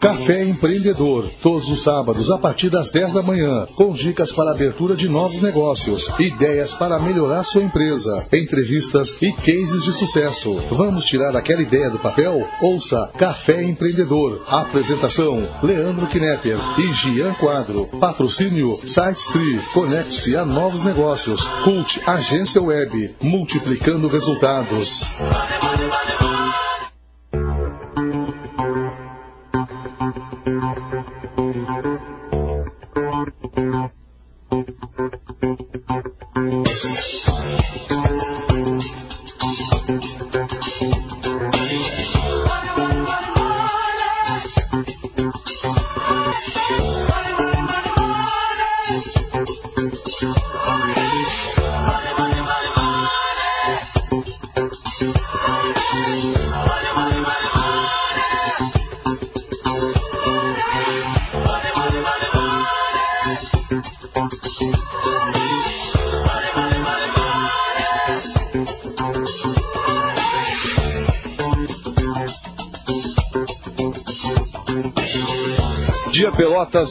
Café Empreendedor, todos os sábados a partir das 10 da manhã, com dicas para abertura de novos negócios, ideias para melhorar sua empresa, entrevistas e cases de sucesso. Vamos tirar aquela ideia do papel? Ouça Café Empreendedor. Apresentação: Leandro Knepper e Gian Quadro. Patrocínio SiteStree. Conecte-se a novos negócios. Cult Agência Web, multiplicando resultados.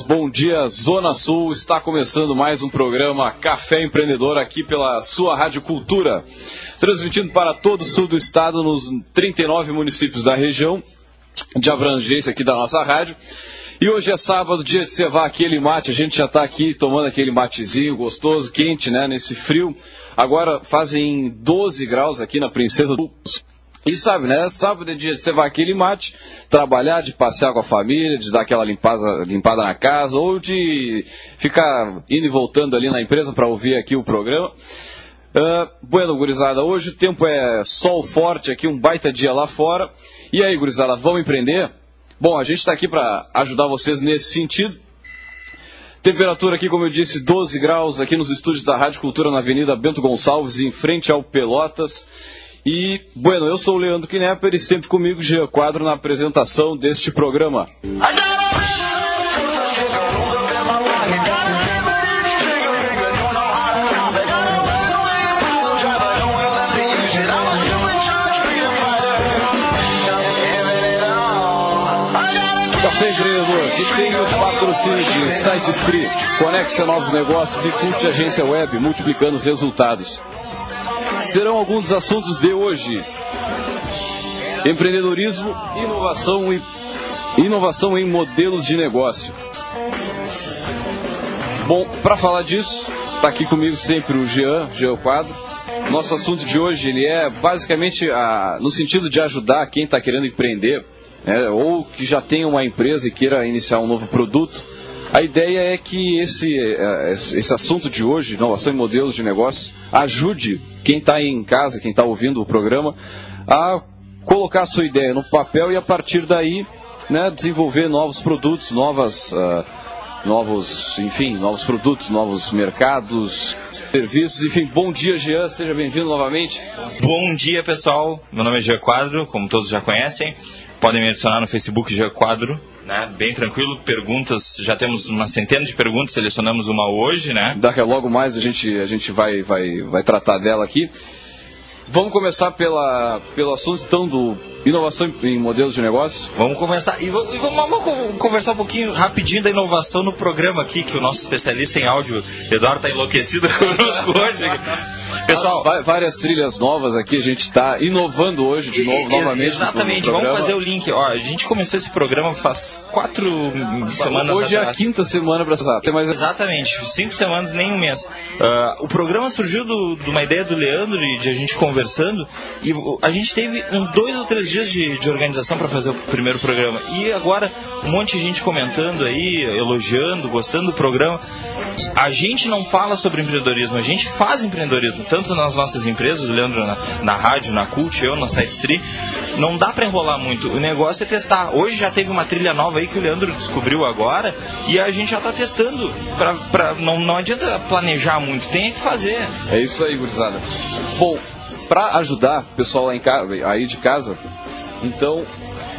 Bom dia Zona Sul. Está começando mais um programa Café Empreendedor aqui pela sua Rádio Cultura, transmitindo para todo o sul do estado nos 39 municípios da região de abrangência aqui da nossa rádio. E hoje é sábado, dia de cevar aquele mate. A gente já está aqui tomando aquele matezinho gostoso, quente, né, nesse frio. Agora fazem 12 graus aqui na Princesa do e sabe, né? Sábado é dia de você vai aquele mate, trabalhar, de passear com a família, de dar aquela limpeza, limpada na casa, ou de ficar indo e voltando ali na empresa para ouvir aqui o programa. Uh, bueno, gurizada, hoje o tempo é sol forte aqui, um baita dia lá fora. E aí, gurizada, vamos empreender? Bom, a gente está aqui para ajudar vocês nesse sentido. Temperatura aqui, como eu disse, 12 graus aqui nos estúdios da Rádio Cultura na Avenida Bento Gonçalves, em frente ao Pelotas. E, bueno, eu sou o Leandro Knepper e sempre comigo Jean Quadro na apresentação deste programa. Café Empreendedor, que tem o patrocínio de Site Street, conecte-se a novos negócios e curte agência web, multiplicando resultados serão alguns dos assuntos de hoje. Empreendedorismo, inovação e inovação em modelos de negócio. Bom, para falar disso, está aqui comigo sempre o Jean, Jean Quadro. Nosso assunto de hoje ele é basicamente a, no sentido de ajudar quem está querendo empreender, né, ou que já tem uma empresa e queira iniciar um novo produto. A ideia é que esse, é, esse assunto de hoje, inovação em modelos de negócio, ajude quem está em casa, quem está ouvindo o programa, a colocar a sua ideia no papel e a partir daí né, desenvolver novos produtos, novas, uh, novos, enfim, novos produtos, novos mercados, serviços, enfim. Bom dia, Jean, seja bem-vindo novamente. Bom dia, pessoal. Meu nome é Jean Quadro, como todos já conhecem. Podem me adicionar no Facebook Jean Quadro, né? Bem tranquilo. Perguntas, já temos uma centena de perguntas, selecionamos uma hoje, né? Daqui a logo mais a gente, a gente vai, vai, vai tratar dela aqui. Vamos começar pela, pelo assunto então do inovação em modelos de negócio. Vamos começar e vamos, vamos, conversar um pouquinho rapidinho da inovação no programa aqui, que o nosso especialista em áudio, Eduardo, está enlouquecido conosco hoje. Pessoal, várias trilhas novas aqui, a gente está inovando hoje de novo, novamente. Exatamente, vamos fazer o link. Ó, a gente começou esse programa faz quatro semanas Hoje atrás. é a quinta semana para ter mais. Exatamente, cinco semanas, nem um mês. Uh, o programa surgiu de uma ideia do Leandro e de a gente conversando, e a gente teve uns dois ou três dias de, de organização para fazer o primeiro programa. E agora, um monte de gente comentando aí, elogiando, gostando do programa. A gente não fala sobre empreendedorismo, a gente faz empreendedorismo tanto nas nossas empresas, o Leandro na, na rádio, na Cult, eu na SiteStree, não dá para enrolar muito. O negócio é testar. Hoje já teve uma trilha nova aí que o Leandro descobriu agora e a gente já está testando. Pra, pra, não, não adianta planejar muito, tem que fazer. É isso aí, gurizada. Bom, para ajudar o pessoal lá em casa, aí de casa, então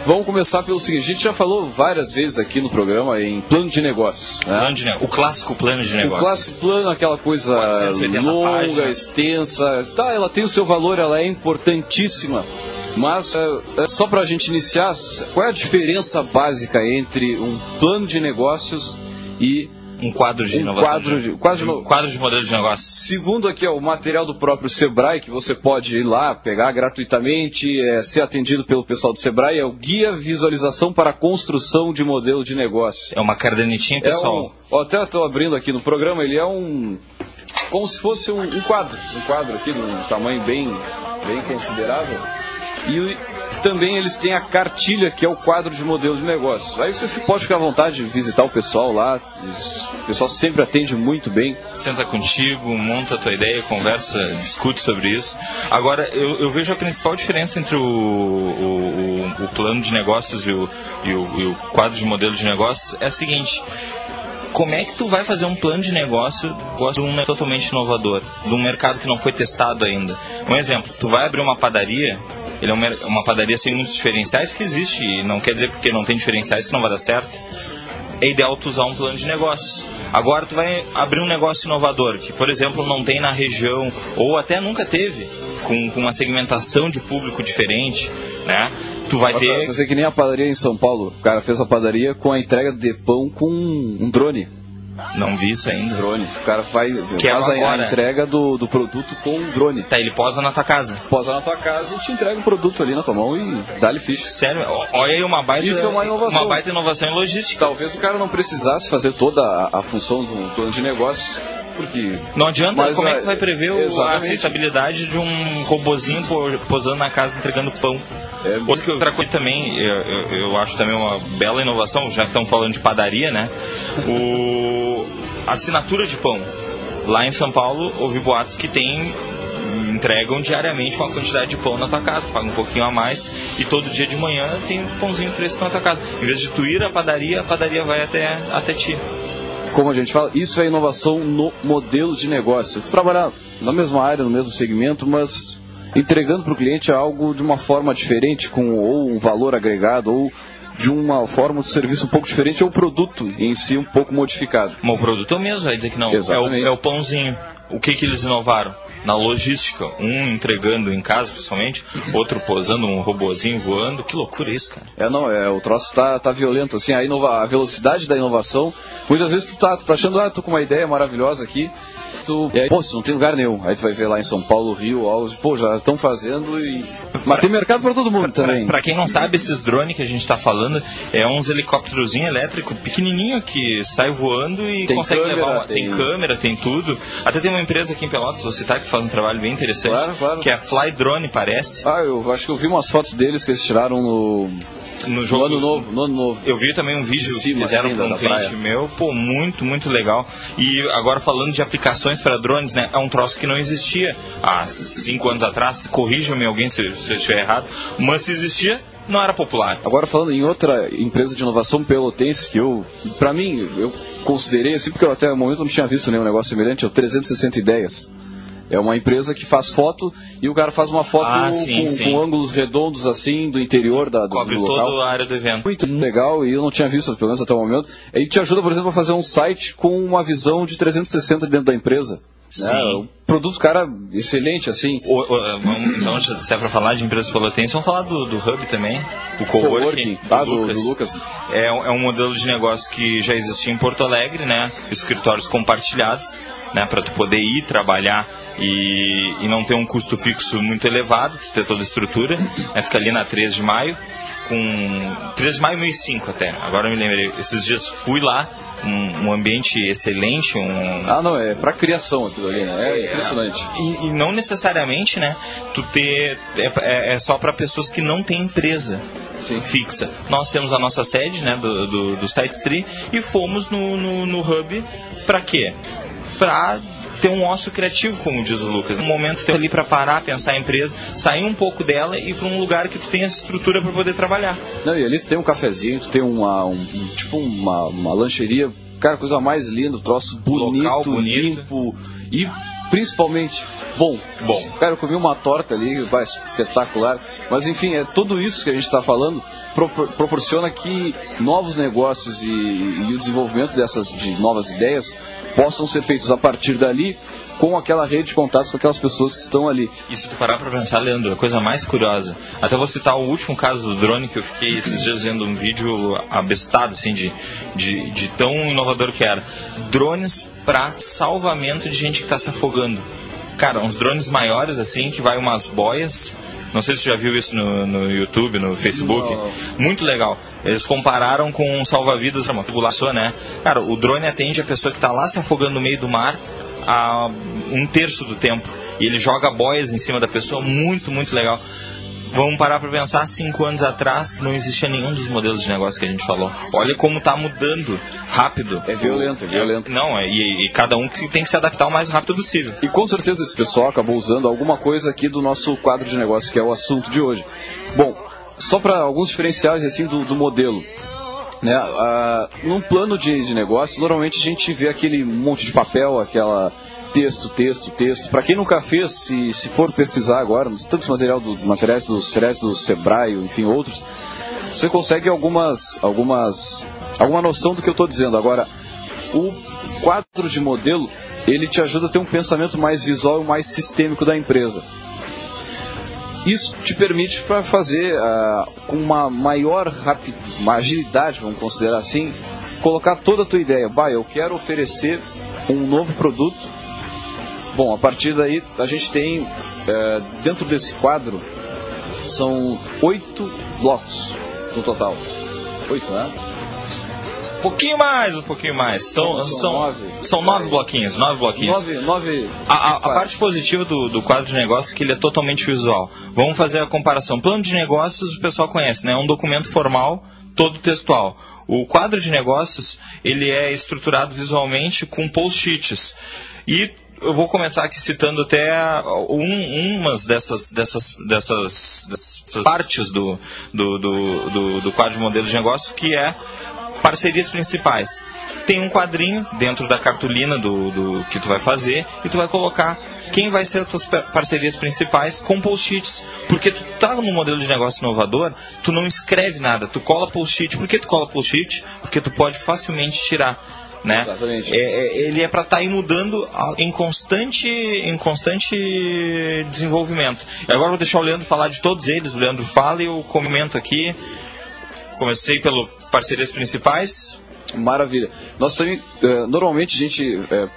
Vamos começar pelo seguinte: a gente já falou várias vezes aqui no programa em plano de negócios. Né? Plano de ne- o clássico plano de negócio. O clássico plano, aquela coisa 480 longa, páginas. extensa. Tá, ela tem o seu valor, ela é importantíssima. Mas, é, é, só para a gente iniciar, qual é a diferença básica entre um plano de negócios e Um quadro de Um inovação. quadro de- quase um quadro de modelo de negócio. Segundo aqui ó, o material do próprio Sebrae, que você pode ir lá pegar gratuitamente, é, ser atendido pelo pessoal do Sebrae, é o Guia Visualização para a Construção de Modelo de Negócio. É uma cadernetinha, É pessoal. um, ó, até estou abrindo aqui no programa, ele é um. como se fosse um, um quadro. Um quadro aqui de um tamanho bem, bem considerável. E o- também eles têm a cartilha, que é o quadro de modelo de negócio. Aí você pode ficar à vontade de visitar o pessoal lá. O pessoal sempre atende muito bem. Senta contigo, monta a tua ideia, conversa, discute sobre isso. Agora, eu, eu vejo a principal diferença entre o, o, o- plano de negócios e o, e, e o quadro de modelo de negócios é a seguinte. Como é que tu vai fazer um plano de negócio de um totalmente inovador, de um mercado que não foi testado ainda? Um exemplo, tu vai abrir uma padaria, ele é um uma padaria sem muitos diferenciais que existe, e não quer dizer porque não tem diferenciais que não vai dar certo é ideal tu usar um plano de negócio. Agora tu vai abrir um negócio inovador, que por exemplo não tem na região, ou até nunca teve, com, com uma segmentação de público diferente, né? Tu vai ter... Você que nem a padaria em São Paulo. O cara fez a padaria com a entrega de pão com um drone. Não vi isso ainda. Drone. O cara vai, Que faz a, agora- a entrega do, do produto com um drone. Tá, ele posa na tua casa. Posa na tua casa e te entrega o produto ali na tua mão e dá-lhe ficha. Sério, olha aí uma baita, Isso é uma inovação. uma baita inovação em logística. Talvez o cara não precisasse fazer toda a, a função do plano de negócio, porque Não adianta, Mas, como é ah, que tu vai prever a aceitabilidade de um robozinho po- posando na casa entregando pão? É, Outra, outra coisa também, eu, eu- eu acho também uma bela inovação, já que estão falando de padaria, né? O, a assinatura de pão. Lá em São Paulo, houve boatos que tem entregam diariamente uma quantidade de pão na tua casa, paga um pouquinho a mais e todo dia de manhã tem um pãozinho fresco na tua casa. Em vez de tu ir à padaria, a padaria vai até, até ti. como a gente fala, isso é inovação no modelo de negócio. Tu trabalhar na mesma área, no mesmo segmento, mas entregando para o cliente algo de uma forma diferente, com ou um valor agregado, ou de uma forma de serviço um pouco diferente, ou o produto em si um pouco modificado. Mas o produto é o mesmo, vai dizer que não. É o, é o pãozinho. O que, que eles inovaram? Na logística. Um entregando em casa, principalmente, outro posando um robozinho voando. Que loucura isso, cara. É, não, é, o troço tá, tá violento, assim, a, inova, a velocidade da inovação, muitas vezes tu tá, tu tá achando, ah, tô com uma ideia maravilhosa aqui, tu, e aí, pô, isso não tem lugar nenhum, aí tu vai ver lá em São Paulo, Rio, Alves, pô, já estão fazendo e... Mas tem mercado para todo mundo também. Pra quem não sabe, esses drones que a gente tá falando é uns helicópterozinho elétrico pequenininho que sai voando e Tem consegue câmera, levar uma... tem- tem... câmera, tem tudo. Até tem uma empresa aqui em Pelotas, vou citar, que faz um trabalho bem interessante, Claro, claro. que é a Fly Drone, parece, Ah, eu acho que eu vi umas fotos deles que eles tiraram no, no no jogo ano novo, no ano novo. Eu vi também um vídeo De cima, que fizeram assim, para um cliente praia. meu, pô, muito, muito legal. E agora falando de aplicações para drones, né? É um troço que não existia há cinco anos atrás. Corrija-me alguém se, se eu estiver errado. Mas se existia, não era popular. Agora falando em outra empresa de inovação pelotense que eu, pra mim, eu considerei assim, porque eu até o momento não tinha visto nenhum negócio semelhante, é o 360 Ideias. É uma empresa que faz foto e o cara faz uma foto Ah, sim, com, sim. com ângulos redondos assim do interior da, do, Cobre do local. toda a área do evento. Muito legal e eu não tinha visto, pelo menos até o momento. Ele te ajuda, por exemplo, a fazer um site com uma visão de 360 dentro da empresa. Sim. Né? O produto, cara, excelente, assim. O- o- vamos, então, se é para falar de empresas pelotenses, vamos falar do, do Hub também, do coworking, ah, do, do Lucas. É, um- é um modelo de negócio que já existia em Porto Alegre, né? Escritórios compartilhados, né? Para tu poder ir trabalhar e, e não ter um custo fixo muito elevado, ter toda a estrutura. Né? Fica ali na 3 de maio, com 3 de maio 2005 até. Agora eu me lembrei. Esses dias fui lá, um, um ambiente excelente, um, Ah, não, é pra criação aquilo ali, né? É impressionante. e, e não necessariamente, né? Tu ter é, é- é só para pessoas que não têm empresa Sim. fixa. Nós temos a nossa sede, né, do, do, do SiteStree e fomos no, no, no hub para quê? Para ter um ócio criativo, como diz o Lucas. Um momento ter ali para parar, pensar a empresa, sair um pouco dela e ir para um lugar que tu tenha estrutura para poder trabalhar. Não, e ali tu tem um cafezinho, tu tem uma, um, tipo uma, uma lancheria, cara, coisa mais linda, troço bonito, bonito. limpo. E principalmente bom. Bom. Cara, eu comi uma torta ali, vai, espetacular. Mas enfim, é tudo isso que a gente está falando propor proporciona que novos negócios e, e, o desenvolvimento dessas de novas ideias possam ser feitos a partir dali com aquela rede de contatos com aquelas pessoas que estão ali. E se tu parar para pensar, Leandro, a coisa mais curiosa, até vou citar o último caso do drone que eu fiquei esses dias vendo um vídeo abestado, assim, de, de, de tão inovador que era. Drones para salvamento de gente que está se afogando. Cara, uns drones maiores, assim, que vai umas boias. Não sei se você já viu isso no, no YouTube, no Facebook. Muito legal. Eles compararam com um salva-vidas, uma tribulação, né? Cara, o drone atende a pessoa que está lá se afogando no meio do mar a um terço do tempo. E ele joga boias em cima da pessoa, muito, muito legal. Vamos parar para pensar, cinco anos atrás não existia nenhum dos modelos de negócio que a gente falou. Olha como está mudando rápido. É violento, é violento. Não, é, e, e, cada um tem que se adaptar o mais rápido possível. E com certeza esse pessoal acabou usando alguma coisa aqui do nosso quadro de negócio, que é o assunto de hoje. Bom, só para alguns diferenciais assim do, do modelo. Né, ah, num plano de, de negócio, normalmente a gente vê aquele monte de papel, aquela texto, texto, texto. Para quem nunca fez, se, se for pesquisar agora, tanto material do, materiais dos do Sebrae, enfim, outros, você consegue algumas, algumas, alguma noção do que eu estou dizendo. Agora, o quadro de modelo, ele te ajuda a ter um pensamento mais visual e mais sistêmico da empresa. Isso te permite para fazer uh, com uma maior rapid... uma agilidade, vamos considerar assim, colocar toda a tua ideia. Bah, eu quero oferecer um novo produto Bom, a partir daí a gente tem, é, dentro desse quadro, são oito blocos no total. Oito, né? Um pouquinho mais, um pouquinho mais. São, são, são, nove. são nove bloquinhos, nove bloquinhos. Nove, nove a, a, a parte positiva do, do quadro de negócios é que ele é totalmente visual. Vamos fazer a comparação. Plano de negócios o pessoal conhece, né? É um documento formal, todo textual. O quadro de negócios ele é estruturado visualmente com post-its. E eu vou começar aqui citando até um, umas dessas, dessas, dessas, dessas partes do, do, do, do, do quadro de modelo de negócio, que é parcerias principais. Tem um quadrinho dentro da cartolina do, do que tu vai fazer e tu vai colocar quem vai ser as tuas parcerias principais com post-its. Porque tu tá no modelo de negócio inovador, tu não escreve nada, tu cola post-it. Por que tu cola post-it? Porque tu pode facilmente tirar né? Exatamente. É, é ele é para estar tá mudando em constante, em constante desenvolvimento. E agora vou deixar o Leandro falar de todos eles. O Leandro fala e eu comento aqui. Comecei pelo parcerias principais. Maravilha. Nós também, é, normalmente a gente é,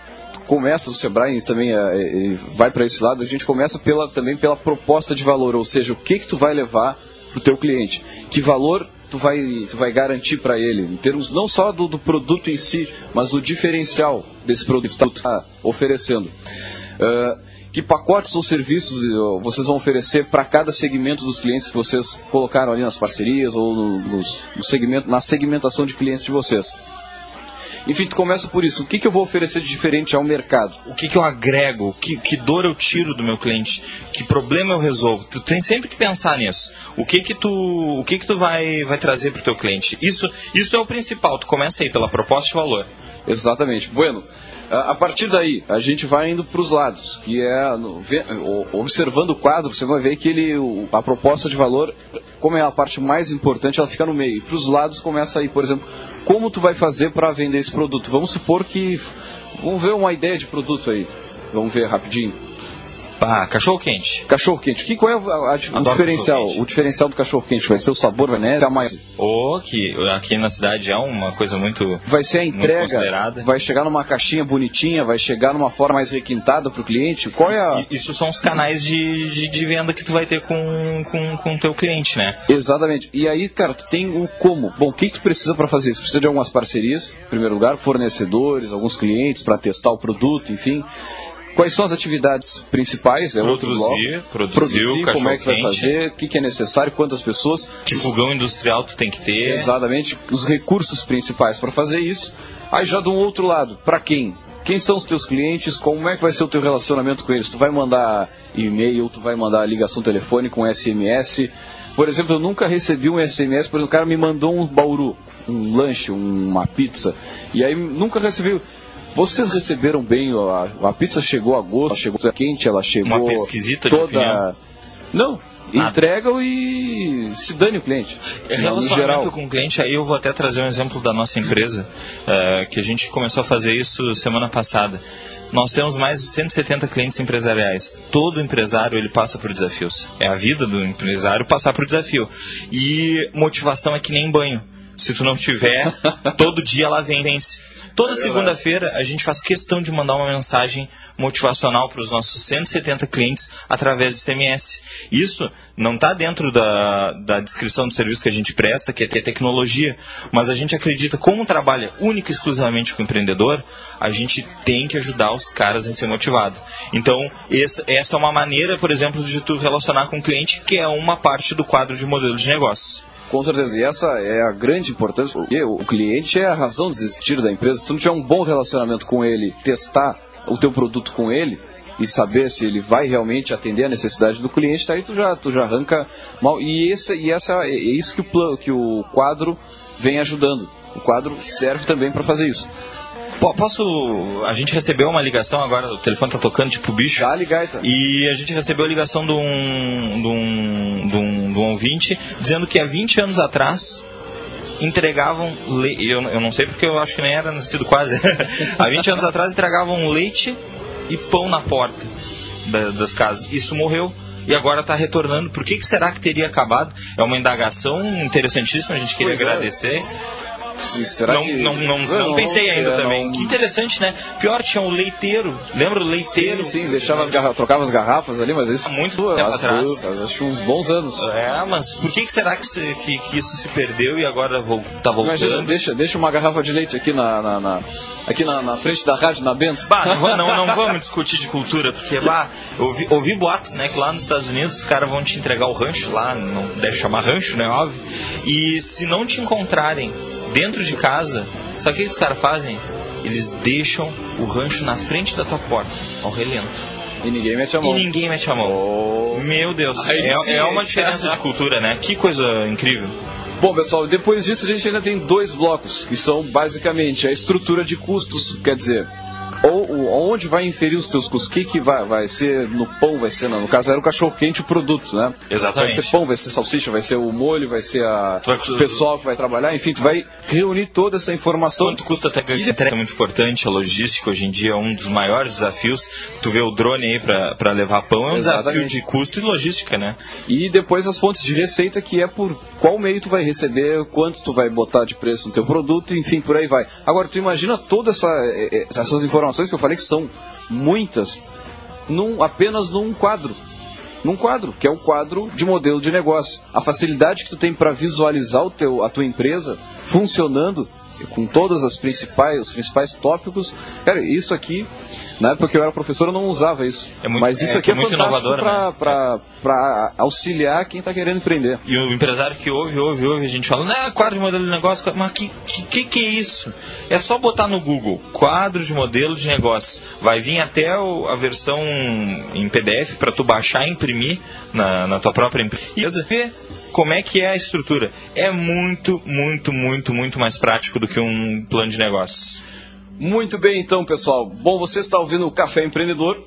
começa o Sebrae também é, vai para esse lado. A gente começa pela, também pela proposta de valor, ou seja, o que que tu vai levar para o teu cliente, que valor tu vai, tu vai garantir para ele, em termos não só do, do, produto em si, mas do diferencial desse produto que está oferecendo. Uh, que pacotes ou serviços vocês vão oferecer para cada segmento dos clientes que vocês colocaram ali nas parcerias ou no, no, no segmento, na segmentação de clientes de vocês? Enfim, tu começa por isso. O que, que eu vou oferecer de diferente ao mercado? O que, que eu agrego? Que, que dor eu tiro do meu cliente? Que problema eu resolvo? Tu tem sempre que pensar nisso. O que que tu, o que que tu vai, vai trazer para o teu cliente? Isso, isso é o principal. Tu começa aí pela proposta de valor. Exatamente. Bueno, a partir daí, a gente vai indo para os lados, que é observando o quadro, você vai ver que ele, a proposta de valor, como é a parte mais importante, ela fica no meio. E para os lados começa aí, por exemplo, como tu vai fazer para vender esse produto? Vamos supor que. Vamos ver uma ideia de produto aí. Vamos ver rapidinho. Ah, cachorro quente. Cachorro quente. Que, qual é a, a, o diferencial? O diferencial do cachorro quente vai ser o sabor, vai né? mais. Oh, que aqui na cidade é uma coisa muito. Vai ser a entrega. Vai chegar numa caixinha bonitinha, vai chegar numa forma mais requintada para o cliente. Qual é a... Isso são os canais de, de, de, venda que tu vai ter com com com teu cliente, né? Exatamente. E aí, cara, tu tem o como. Bom, o que, que tu precisa para fazer isso? Precisa de algumas parcerias, em primeiro lugar, fornecedores, alguns clientes para testar o produto, enfim. Quais são as atividades principais? É produzir, produzir, produzir como é que vai fazer, o que, que, é necessário, quantas pessoas. Que fogão industrial tu tem que ter. Exatamente, os recursos principais para fazer isso. Aí já do outro lado, para quem? Quem são os teus clientes? Como é que vai ser o teu relacionamento com eles? Tu vai mandar e-mail, tu vai mandar ligação telefônica, um SMS. Por exemplo, eu nunca recebi um SMS, por exemplo, o cara me mandou um bauru, um lanche, uma pizza. E aí nunca recebi vocês receberam bem, a, a pizza chegou a gosto, chegou quente, ela chegou Uma pesquisita toda... Não, entregam e se dane o cliente. É relacionamento com o cliente, aí eu vou até trazer um exemplo da nossa empresa, uh, que a gente começou a fazer isso semana passada. Nós temos mais de 170 clientes empresariais. Todo empresário ele passa por desafios. É a vida do empresário passar por desafio. E motivação é que nem banho. Se tu não tiver, todo dia ela vem vence. Toda é segunda-feira a gente faz questão de mandar uma mensagem motivacional para os nossos 170 clientes através de SMS. Isso não está dentro da, da descrição do serviço que a gente presta, que é ter tecnologia, mas a gente acredita, como trabalha única e exclusivamente com o empreendedor, a gente tem que ajudar os caras a ser motivado. Então, essa, essa é uma maneira, por exemplo, de tu relacionar com o cliente, que é uma parte do quadro de modelo de negócio. Com certeza, e essa é a grande importância, porque o cliente é a razão de existir da empresa. Se tu não tiver um bom relacionamento com ele, testar o teu produto com ele e saber se ele vai realmente atender a necessidade do cliente, tá aí tu já, tu já arranca mal. E, esse, e essa, é isso que o, plano, que o quadro vem ajudando. O quadro serve também para fazer isso. Posso. A gente recebeu uma ligação agora, o telefone tá tocando tipo bicho. Já ligar, então. E a gente recebeu a ligação de um, de um, de um, de um ouvinte dizendo que há 20 anos atrás entregavam leite. Eu, eu não sei porque eu acho que nem era nascido quase. há 20 anos atrás entregavam leite e pão na porta da, das casas. Isso morreu e agora está retornando. Por que, que será que teria acabado? É uma indagação interessantíssima, a gente queria pois é. agradecer. É. Será não, que... não, não, não, não pensei ainda também. Não... Que interessante, né? Pior, tinha o leiteiro. Lembra o leiteiro? Sim, sim deixava as garrafas, trocava as garrafas ali, mas isso... Muito tempo atrás. Faz, acho uns bons anos. É, mas por que, que será que, se, que, que, isso se perdeu e agora está voltando? Imagina, deixa, deixa uma garrafa de leite aqui na, na, na aqui na, na, frente da rádio, na Bento. Bah, não, não, não, vamos discutir de cultura, porque bah, ouvi, ouvi boatos, né, que lá nos Estados Unidos os caras vão te entregar o rancho lá, não deve chamar rancho, né, óbvio. E se não te encontrarem dentro de casa, sabe o que os caras fazem? Eles deixam o rancho na frente da tua porta, ao relento. E ninguém mete a mão. E ninguém mete a mão. Oh. Meu Deus, é, é, uma diferença de cultura, né? Que coisa incrível. Bom, pessoal, depois disso a gente ainda tem dois blocos, que são basicamente a estrutura de custos, quer dizer, ou onde vai inferir os teus custos? O que, que vai, vai ser no pão? Vai ser, no caso, era o cachorro quente o produto, né? Exatamente. Vai ser pão, vai ser salsicha, vai ser o molho, vai ser a, o pessoal que vai trabalhar, enfim, tu vai reunir toda essa informação. Quanto custa a entrega é muito importante, a logística hoje em dia é um dos maiores desafios. Tu vê o drone aí para levar pão, é um Exatamente. desafio de custo e logística, né? E depois as fontes de receita, que é por qual meio tu vai receber, quanto tu vai botar de preço no teu produto, enfim, por aí vai. Agora, tu imagina todas essa, eh, eh, essas informações que eu falei que são muitas, num, apenas num quadro. Num quadro, que é um quadro de modelo de negócio. A facilidade que tu tem para visualizar o teu, a tua empresa funcionando com todas as principais, os principais tópicos. Cara, isso aqui na época que eu era professor eu não usava isso. É muito, Mas isso é, aqui é, muito inovador para né? auxiliar quem está querendo empreender. E o empresário que ouve, ouve, ouve, a gente fala, não, quadro de modelo de negócio, mas que, que, que é isso? É só botar no Google, quadro de modelo de negócio. Vai vir até o, a versão em PDF para tu baixar e imprimir na, na tua própria empresa. E como é que é a estrutura? É muito, muito, muito, muito mais prático do que um plano de negócios. Muito bem, então, pessoal. Bom, você está ouvindo o Café Empreendedor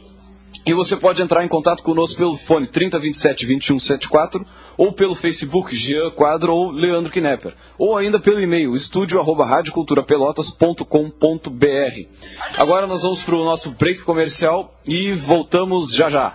e você pode entrar em contato conosco pelo fone 3027 2174 ou pelo Facebook Jean Quadro ou Leandro Knepper, ou ainda pelo e-mail estúdio@radioculturapelotas.com.br. Agora nós vamos para o nosso break comercial e voltamos já já.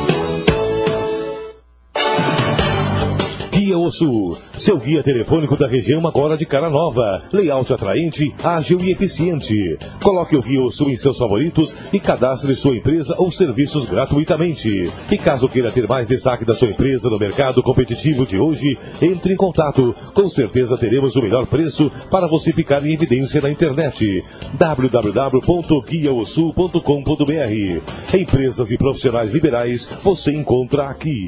Guia O Sul, seu guia telefônico da região agora de cara nova, layout atraente, ágil e eficiente. Coloque o Guia O Sul em seus favoritos e cadastre sua empresa ou serviços gratuitamente. E caso queira ter mais destaque da sua empresa no mercado competitivo de hoje, entre em contato. Com certeza teremos o melhor preço para você ficar em evidência na internet. www.guiaosul.com.br Empresas e profissionais liberais você encontra aqui.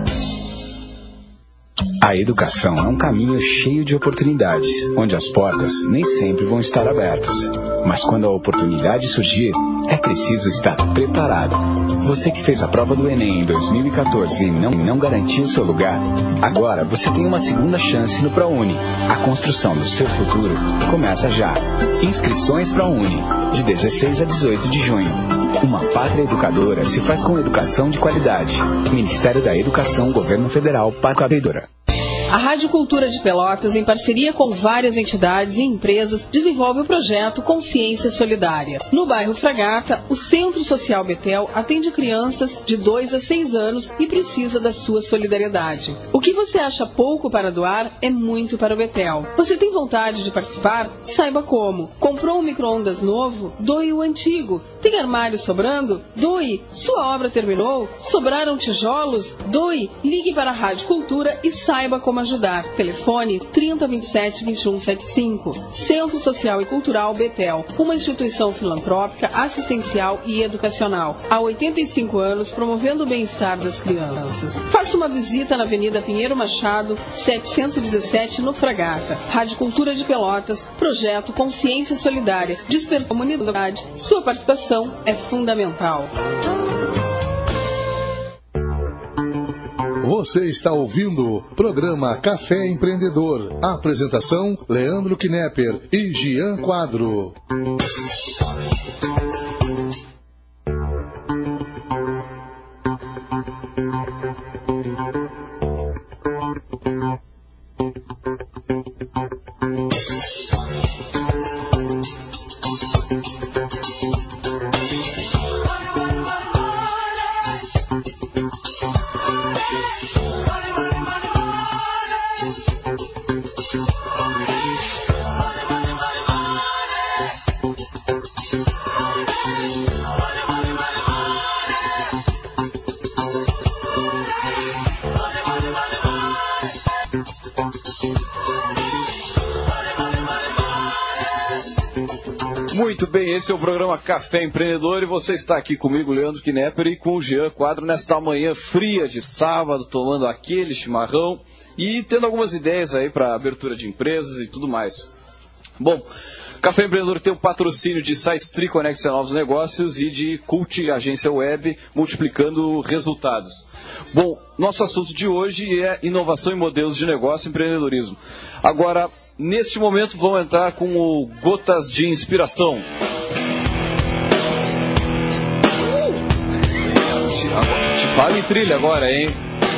A educação é um caminho cheio de oportunidades, onde as portas nem sempre vão estar abertas. Mas quando a oportunidade surgir, é preciso estar preparado. Você que fez a prova do Enem em 2014 e não, não garantiu seu lugar, agora você tem uma segunda chance no ProUni. A construção do seu futuro começa já. Inscrições ProUni, de 16 a 18 de junho. Uma pátria educadora se faz com educação de qualidade. Ministério da Educação, Governo Federal, Pátria Educadora. A Rádio Cultura de Pelotas, em parceria com várias entidades e empresas, desenvolve o projeto Consciência Solidária. No bairro Fragata, o Centro Social Betel atende crianças de 2 a 6 anos e precisa da sua solidariedade. O que você acha pouco para doar é muito para o Betel. Você tem vontade de participar? Saiba como. Comprou um micro-ondas novo? Doe o antigo. Tem armário sobrando? Doe. Sua obra terminou? Sobraram tijolos? Doe. Ligue para a Rádio Cultura e saiba como ajudar. Telefone 3027 2175. Centro Social e Cultural Betel, uma instituição filantrópica, assistencial e educacional. Há 85 anos promovendo o bem-estar das crianças. Faça uma visita na Avenida Pinheiro Machado, 717 no Fragata. Rádio Cultura de Pelotas, projeto Consciência Solidária. Despertar comunidade. Sua participação é fundamental. Você está ouvindo o programa Café Empreendedor. Apresentação: Leandro Knepper e Gian Quadro. Programa Café Empreendedor e você está aqui comigo, Leandro Knepper, e com o Jean Quadro nesta manhã fria de sábado, tomando aquele chimarrão e tendo algumas ideias aí para abertura de empresas e tudo mais. Bom, Café Empreendedor tem o patrocínio de sites Triconex a Novos Negócios e de Cult Agência Web, multiplicando resultados. Bom, nosso assunto de hoje é inovação em modelos de negócio e empreendedorismo. Agora, neste momento, vão entrar com o Gotas de Inspiração. Em trilha agora, hein?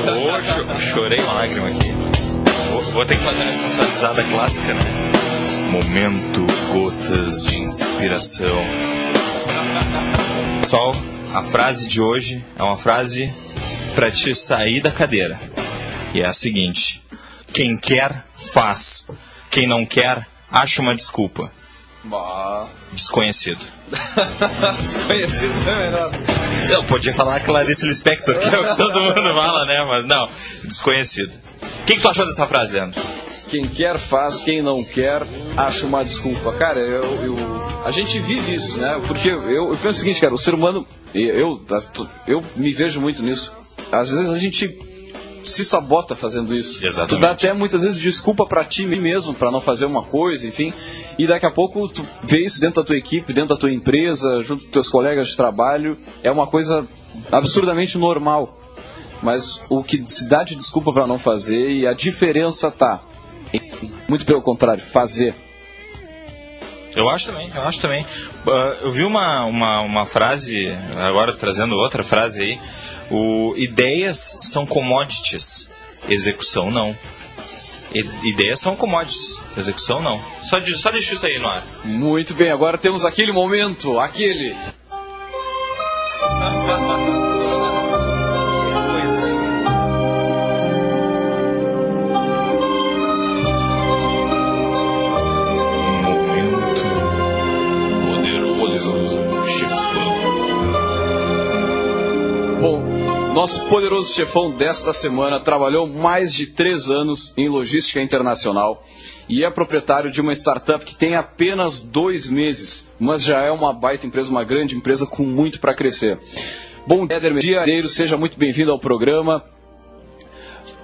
Poxa, chorei uma lágrima aqui. Vou, vou ter que fazer uma sensualizada clássica, né? Momento Gotas de Inspiração. Pessoal, a frase de hoje é uma frase para te sair da cadeira. E é a seguinte: quem quer, faz. Quem não quer, acha uma desculpa. Bah. Desconhecido. Desconhecido não é melhor. Eu podia falar Clarice Lispector, que é o que todo mundo fala, né? Mas não, desconhecido. O que, que tu achou dessa frase, Leandro? Quem quer faz, quem não quer acha uma desculpa. Cara, eu, eu a gente vive isso, né? Porque eu, eu penso o seguinte, cara, o ser humano, eu, eu me vejo muito nisso. Às vezes a gente se sabota fazendo isso. Exatamente. Tu dá até muitas vezes desculpa para ti mesmo para não fazer uma coisa, enfim. E daqui a pouco tu vê isso dentro da tua equipe, dentro da tua empresa, junto com teus colegas de trabalho, é uma coisa absurdamente normal. Mas o que se dá de desculpa para não fazer e a diferença tá muito pelo contrário, fazer. Eu acho também, eu acho também. Uh, eu vi uma, uma, uma frase, agora trazendo outra frase aí, o, ideias são commodities, execução não. Ideias são commodities, execução não. Só, de, só deixa isso aí no ar. Muito bem, agora temos aquele momento, aquele. Poderoso chefão desta semana trabalhou mais de três anos em logística internacional e é proprietário de uma startup que tem apenas dois meses, mas já é uma baita empresa, uma grande empresa com muito para crescer. Bom dia, Medeiro, seja muito bem-vindo ao programa.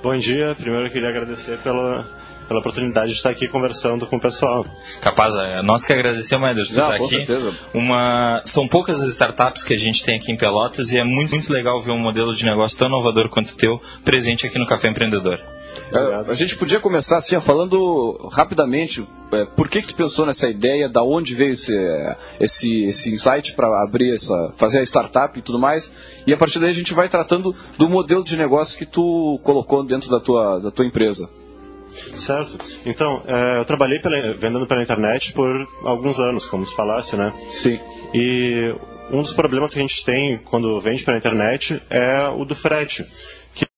Bom dia, primeiro eu queria agradecer pela, pela oportunidade de estar aqui conversando com o pessoal. Capaz, é nós que agradecemos, Ederson, Não, estar com aqui. certeza. Uma, são poucas as startups que a gente tem aqui em Pelotas e é muito, muito legal ver um modelo de negócio tão inovador quanto o teu presente aqui no Café Empreendedor. É, a gente podia começar assim, ó, falando rapidamente é, por que, que tu pensou nessa ideia, da onde veio esse, esse, esse insight para abrir essa, fazer a startup e tudo mais, e a partir daí a gente vai tratando do modelo de negócio que tu colocou dentro da tua, da tua empresa. Certo. Então, é, eu trabalhei pela, vendendo pela internet por alguns anos, como tu falasse, né? Sim. E um dos problemas que a gente tem quando vende pela internet é o do frete.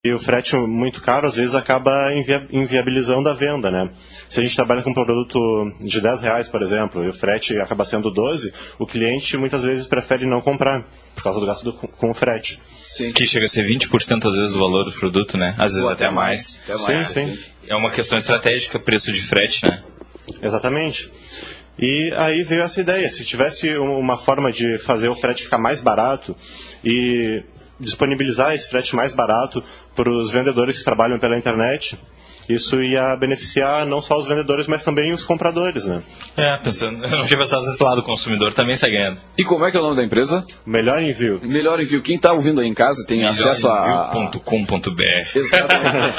Que o frete muito caro, às vezes, acaba invia inviabilizando a venda, né? Se a gente trabalha com um produto de 10 reais, por exemplo, e o frete acaba sendo 12, o cliente muitas vezes prefere não comprar, por causa do gasto do, com o frete. Sim. Que chega a ser 20% às vezes do valor do produto, né? Às vezes Ou até, mais. Até Sim, mais. sim. É uma questão estratégica, preço de frete, né? Exatamente. E aí veio essa ideia. Se tivesse um- uma forma de fazer o frete ficar mais barato e disponibilizar esse frete mais barato para os vendedores que trabalham pela internet, isso ia beneficiar não só os vendedores, mas também os compradores, né? É, pensando, eu não tinha pensado desse lado, o consumidor também sai ganhando. E como é que é o nome da empresa? Melhor envio. Melhor Envio. Quem está ouvindo aí em casa tem acesso a... Melhorenvio.com.br Exatamente.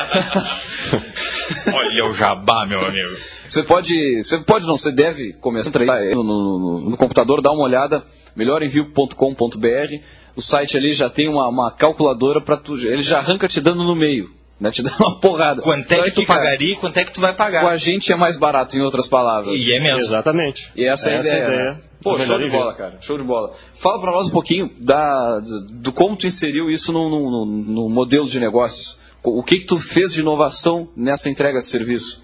Olha o jabá, meu amigo. Você pode, você pode não, você deve começar a entrar aí no, no- no computador, dar uma olhada, melhorenvio.com.br. O site ali já tem uma, uma calculadora para tu, ele já arranca te dando no meio, né? Te dando uma porrada. Quanto é que tu pagaria e quanto é que tu vai Com pagar? a gente é mais barato, em outras palavras. E é mesmo. Exatamente. E essa é a ideia. né? Pô, do show melhor de bola, cara. Show de bola. Fala pra nós um pouquinho da, do como tu inseriu isso no, no- no- no modelo de negócios. O que que tu fez de inovação nessa entrega de serviço?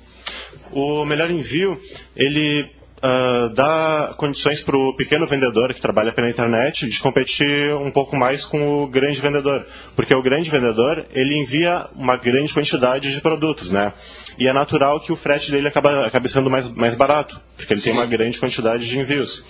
O melhor envio, ele ah, dá condições para o pequeno vendedor que trabalha pela internet de competir um pouco mais com o grande vendedor. Porque o grande vendedor, ele envia uma grande quantidade de produtos, né? E é natural que o frete dele acaba, acabe sendo mais, mais barato, porque ele tem uma grande quantidade de envios.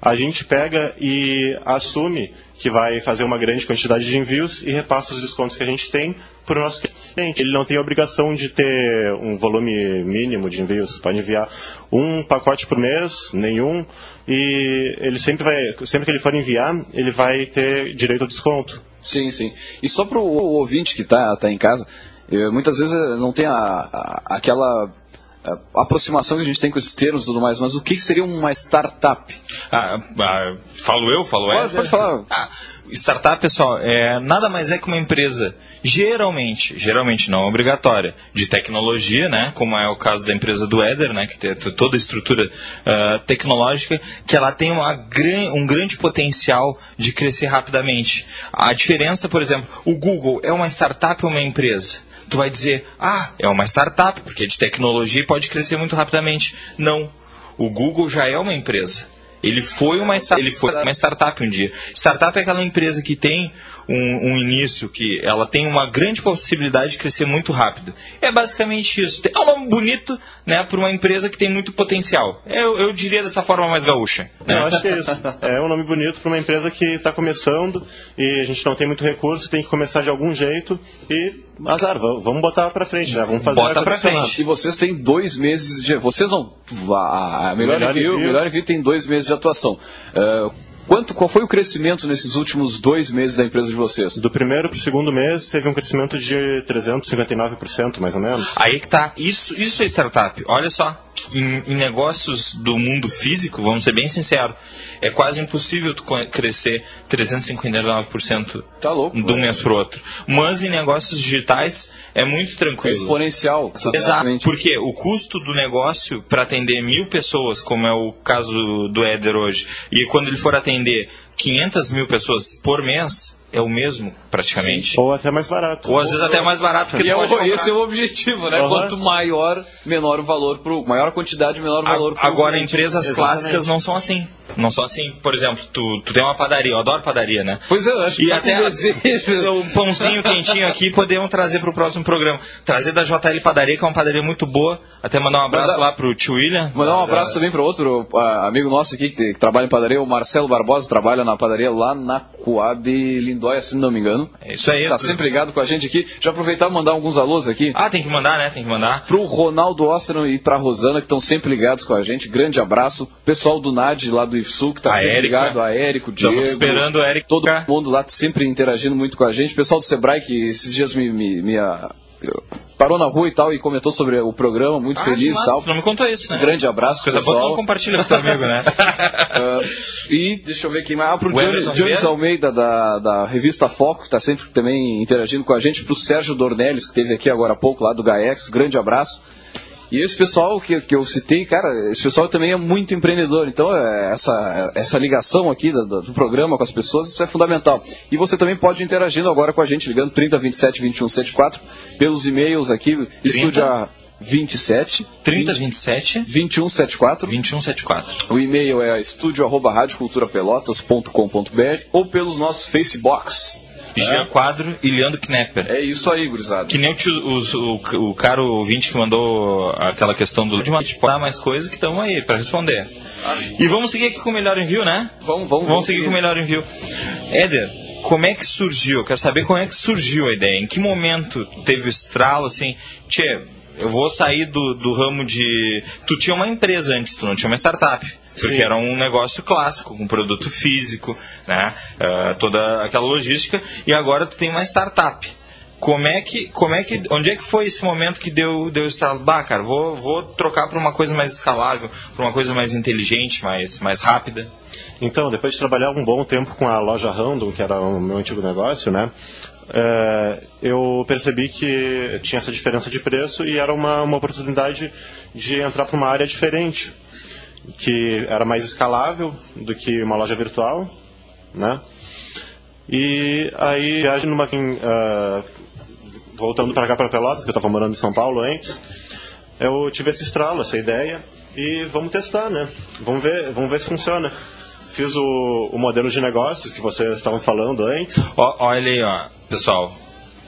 A gente pega e assume que vai fazer uma grande quantidade de envios e repassa os descontos que a gente tem para o nosso cliente. Ele não tem a obrigação de ter um volume mínimo de envios. Pode enviar um pacote por mês, nenhum, e ele sempre vai, sempre que ele for enviar, ele vai ter direito ao desconto. Sim, sim. E só para o ouvinte que está tá em casa, eh, muitas vezes não tem a, a- aquela aproximação que a gente tem com esses termos e tudo mais, mas o que seria uma startup? Ah, ah, falo eu, falo Pode- Éder? pode falar. Ah, startup, pessoal, é, nada mais é que uma empresa, geralmente, geralmente não obrigatória, de tecnologia, né, como é o caso da empresa do Éder, né, que tem toda a estrutura ah, tecnológica, que ela tem uma gran, um grande potencial de crescer rapidamente. A diferença, por exemplo, o Google é uma startup ou uma empresa? Tu vai dizer, ah, é uma startup, porque é de tecnologia pode crescer muito rapidamente. Não. O Google já é uma empresa. Ele foi uma, ele foi uma startup um dia. Startup é aquela empresa que tem um, um, início que ela tem uma grande possibilidade de crescer muito rápido. É basicamente isso. É um nome bonito né, para uma empresa que tem muito potencial. Eu, eu diria dessa forma mais gaúcha. Né? Eu acho que é isso. É um nome bonito para uma empresa que está começando e a gente não tem muito recurso, tem que começar de algum jeito e azar, vamos botar para frente, já, vamos fazer Bota para frente. E vocês têm dois meses de... Vocês não... A melhor, melhor envio, melhor envio tem dois meses de atuação. Uh, Quanto, qual foi o crescimento nesses últimos dois meses da empresa de vocês? Do primeiro para o segundo mês teve um crescimento de 359%, mais ou menos. Aí que tá. Isso, isso é startup. Olha só em, em, negócios do mundo físico, vamos ser bem sinceros, é quase impossível tu crescer 359% tá louco, de um mês para o outro. Mas em negócios digitais é muito tranquilo. É exponencial. Exato. Porque o custo do negócio para atender mil pessoas, como é o caso do Éder hoje, e quando ele for atender 500 mil pessoas por mês, é o mesmo, praticamente. Sim. Ou até mais barato. Ou às vezes até mais barato. Porque e é esse é o objetivo, né? Uhum. Quanto maior, menor o valor, pro, maior quantidade, menor o valor. A, agora, empresas Exatamente. clássicas não são assim. Não são assim. Por exemplo, tu, tu tem uma padaria, eu adoro padaria, né? Pois é, eu acho e que até o pãozinho quentinho aqui podemos trazer para o próximo programa. Trazer da JL Padaria, que é uma padaria muito boa. Até mandar um abraço Manda, lá pro tio William. Mandar um abraço também para outro uh, amigo nosso aqui que, que, trabalha em padaria, o Marcelo Barbosa, trabalha na padaria lá na Coab Lindóia, se não me engano. É isso aí. Tá sempre ligado com a gente aqui. Já aproveitar e mandar alguns alôs aqui. Ah, tem que mandar, né? Tem que mandar. Pro Ronaldo Ostro e pra Rosana, que estão sempre ligados com a gente. Grande abraço. Pessoal do NAD lá do IFSU, que tá a sempre Érica. ligado. A Érico, o Diego. Estamos esperando o Érico. Todo mundo lá sempre interagindo muito com a gente. Pessoal do Sebrae, que esses dias me, me, me parou na rua e tal e comentou sobre o programa, muito ah, feliz e tal. não me contou isso, né? Grande abraço, Coisa pessoal. boa, compartilha com teu amigo, né? uh, e deixa eu ver quem mais. Ah, pro Jones, Jones Almeida, da, da revista Foco, que está sempre também interagindo com a gente. Pro Sérgio Dornelles, que esteve aqui agora há pouco, lá do GAEX. Grande abraço. E esse pessoal que, que eu citei, cara, esse pessoal também é muito empreendedor. Então, é, essa, essa ligação aqui do, do, programa com as pessoas, isso é fundamental. E você também pode ir interagindo agora com a gente, ligando 30 27 21 74, pelos e-mails aqui, estúdio 27 30 27 21 74 21 74. O e-mail é estúdio@radioculturapelotas.com.br ou pelos nossos Facebooks. Jean Quadro e Leandro Knepper. É isso aí, gurizada. Que nem o, tio, o, o, o caro ouvinte que mandou aquela questão do de dar mais coisa que estamos aí para responder. E vamos seguir aqui com o melhor envio, né? Vamos, vamos. Vamos seguir com o melhor envio. Éder, como é que surgiu? Eu quero saber como é que surgiu a ideia. Em que momento teve o estralo assim? Tchê, eu vou sair do, do ramo de. Tu tinha uma empresa antes, tu não tinha uma startup. Porque Sim. era um negócio clássico, com um produto físico, né? Uh, toda aquela logística, e agora tu tem uma startup. Como é que, como é que, onde é que foi esse momento que deu, deu estalo? Bah, cara, vou, vou trocar para uma coisa mais escalável, para uma coisa mais inteligente, mais, mais rápida. Então, depois de trabalhar um bom tempo com a loja Random, que era o meu antigo negócio, né? É, eu percebi que tinha essa diferença de preço e era uma, uma oportunidade de entrar para uma área diferente que era mais escalável do que uma loja virtual, né? E aí, numa uh, voltando para cá para Pelotas, que eu estava morando em São Paulo antes, eu tive esse estralo, essa ideia e vamos testar, né? Vamos ver, vamos ver se funciona. Fiz o, o modelo de negócios que vocês estavam falando antes. olha aí, ó, pessoal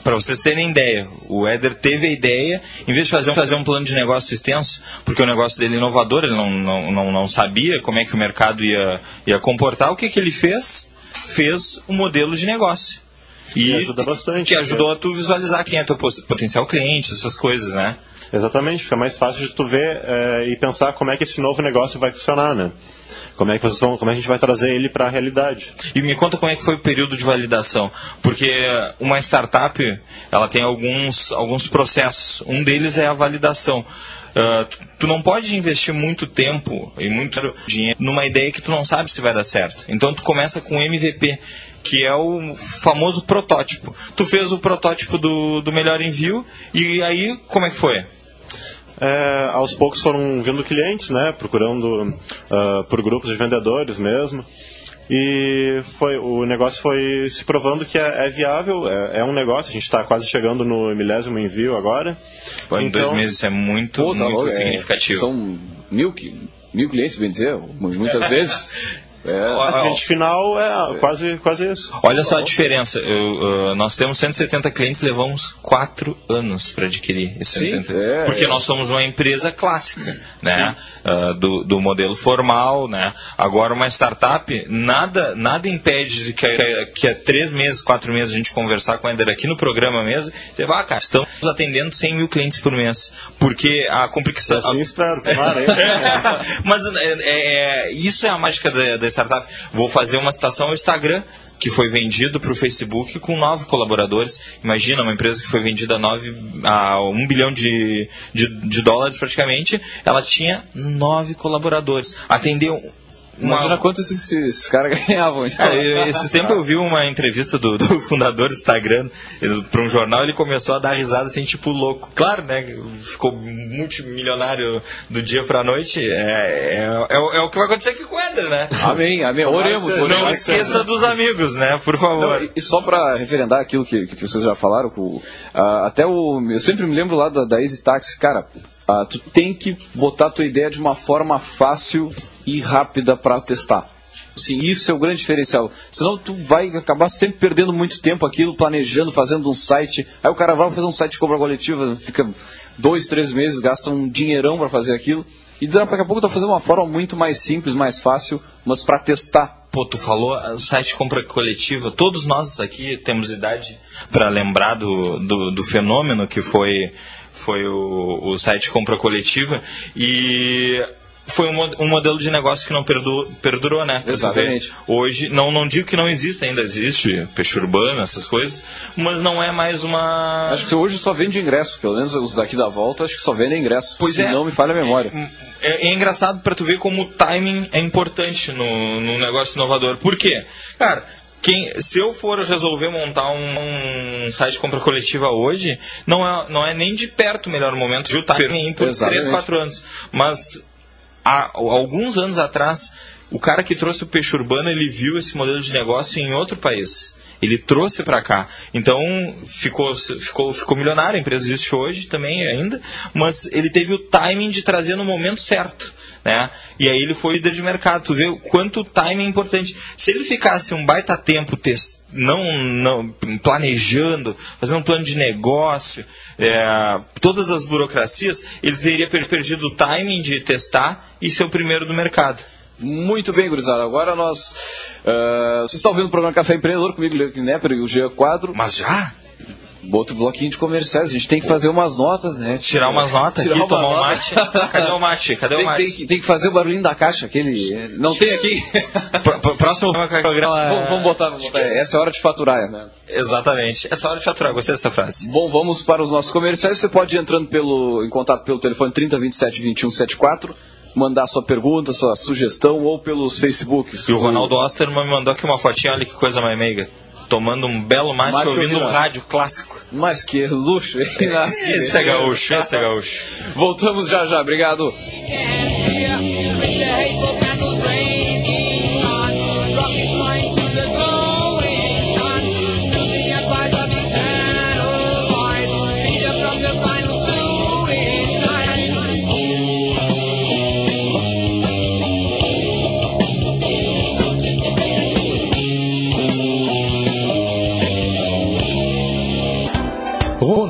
para vocês terem ideia, o Éder teve a ideia, em vez de fazer, fazer um plano de negócio extenso, porque o negócio dele é inovador, ele não, não, não, não sabia como é que o mercado ia, ia comportar, o que, que ele fez? Fez um modelo de negócio. E que ajuda bastante. Que ajudou a tu visualizar quem é teu potencial cliente, essas coisas, né? Exatamente, fica mais fácil de tu ver é, e pensar como é que esse novo negócio vai funcionar, né? Como é que, vocês vão, como é que a gente vai trazer ele para a realidade? E me conta como é que foi o período de validação, porque uma startup ela tem alguns, alguns processos. Um deles é a validação. Uh, tu, tu, não pode investir muito tempo e muito dinheiro numa ideia que tu não sabe se vai dar certo. Então tu começa com MVP, que é o famoso protótipo. Tu fez o protótipo do, do melhor envio e aí como é que foi? É, aos poucos foram vindo clientes, né, procurando uh, por grupos de vendedores mesmo. E foi, o negócio foi se provando que é, é viável, é, é, um negócio, a gente está quase chegando no milésimo envio agora. Pô, em então, dois meses é muito, Pô, tá muito é, significativo. São mil, mil clientes, bem dizer, muitas vezes. É. A cliente final é quase, quase isso. Olha só a diferença. Eu, uh, nós temos 170 clientes, levamos 4 anos para adquirir esses Sim, 70. é, porque é. nós somos uma empresa clássica, né? Uh, do, do modelo formal, né? Agora uma startup, nada, nada impede de que, que, que há três meses, quatro meses a gente conversar com a Ender aqui no programa mesmo, você vai, ah, cara, estamos atendendo 100 mil clientes por mês. Porque a complicação... Assim espero, tomara, hein? Mas é, é, isso é a mágica da, da startup. Vou fazer uma citação ao Instagram, que foi vendido para o Facebook com nove colaboradores. Imagina, uma empresa que foi vendida a, nove, a um bilhão de, de, de dólares praticamente, ela tinha nove colaboradores. Atendeu Imagina quanto esses, esses caras ganhavam. Então. É, esses tempos eu vi uma entrevista do, do fundador do Instagram para um jornal, ele começou a dar risada assim, tipo louco. Claro, né? Ficou multimilionário do dia para a noite. É, é, é, é, o que vai acontecer aqui com o Eder, né? Amém, amém. Oremos. Não, não esqueça dos amigos, né? Por favor. Não, e só para referendar aquilo que, que vocês já falaram, com, uh, até o. Eu sempre me lembro lá da, da Easy Taxi, cara. Uh, tu tem que botar a tua ideia de uma forma fácil e rápida para testar. Sim, isso é o grande diferencial. Senão tu vai acabar sempre perdendo muito tempo aquilo, planejando, fazendo um site. Aí o cara vai fazer um site de compra coletiva, fica dois, três meses, gasta um dinheirão para fazer aquilo. E daqui a pouco tá fazendo uma forma muito mais simples, mais fácil, mas para testar. Pô, tu falou o site de compra coletiva. Todos nós aqui temos idade para lembrar do, do, do fenômeno que foi foi o, o site de compra coletiva e foi um, um, modelo de negócio que não perdurou, perdurou né? Exatamente. Hoje, não, não digo que não existe, ainda existe peixe urbano, essas coisas, mas não é mais uma. Acho que hoje só vende ingresso, pelo menos os daqui da volta, acho que só vendem ingresso. Pois se é. não me falha a memória. É, é engraçado para tu ver como o timing é importante no, no negócio inovador. Por quê? Cara, quem, se eu for resolver montar um, um, site de compra coletiva hoje, não é, não é nem de perto o melhor momento de o timing por 3, 4 anos. Mas há alguns anos atrás, o cara que trouxe o peixe urbano, ele viu esse modelo de negócio em outro país. Ele trouxe para cá. Então, ficou, ficou, ficou milionário. A empresa existe hoje também ainda, mas ele teve o timing de trazer no momento certo. Né? E aí ele foi líder de mercado. Tu vê o quanto o timing é importante. Se ele ficasse um baita tempo test... não, não planejando, fazendo um plano de negócio, é, todas as burocracias, ele teria perdido o timing de testar e ser o primeiro do mercado. Muito bem, gurizada. Agora nós. Uh, vocês estão ouvindo o programa Café Empreendedor comigo, Leo Knepper e o Jean Quadro. Mas já? Bota o bloquinho de comerciais, a gente tem que fazer umas notas, né? Tirar umas notas Tirar aqui, uma tomar um nota. mate. Cadê o mate? Cadê Tem, o mate? tem que- tem que fazer o barulhinho da caixa, aquele. Não tem aqui. Pr- pr- Próximo programa. vamos, vamos botar, vamos botar. Essa é a hora de faturar, né? Exatamente. Essa hora de faturar, gostei dessa frase. Bom, vamos para os nossos comerciais. Você pode ir entrando pelo, em contato pelo telefone 30 27 21 74, mandar sua pergunta, sua sugestão ou pelos Facebooks. E o Ronaldo Osterman me mandou aqui uma fotinha, olha que coisa mais meiga. Tomando um belo mate, Mate ouvindo um rádio clássico. Mas que luxo, hein? Esse é gaúcho, esse é gaúcho. Voltamos já já, obrigado.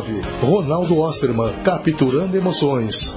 8451-0329. Ronaldo Osterman, capturando emoções.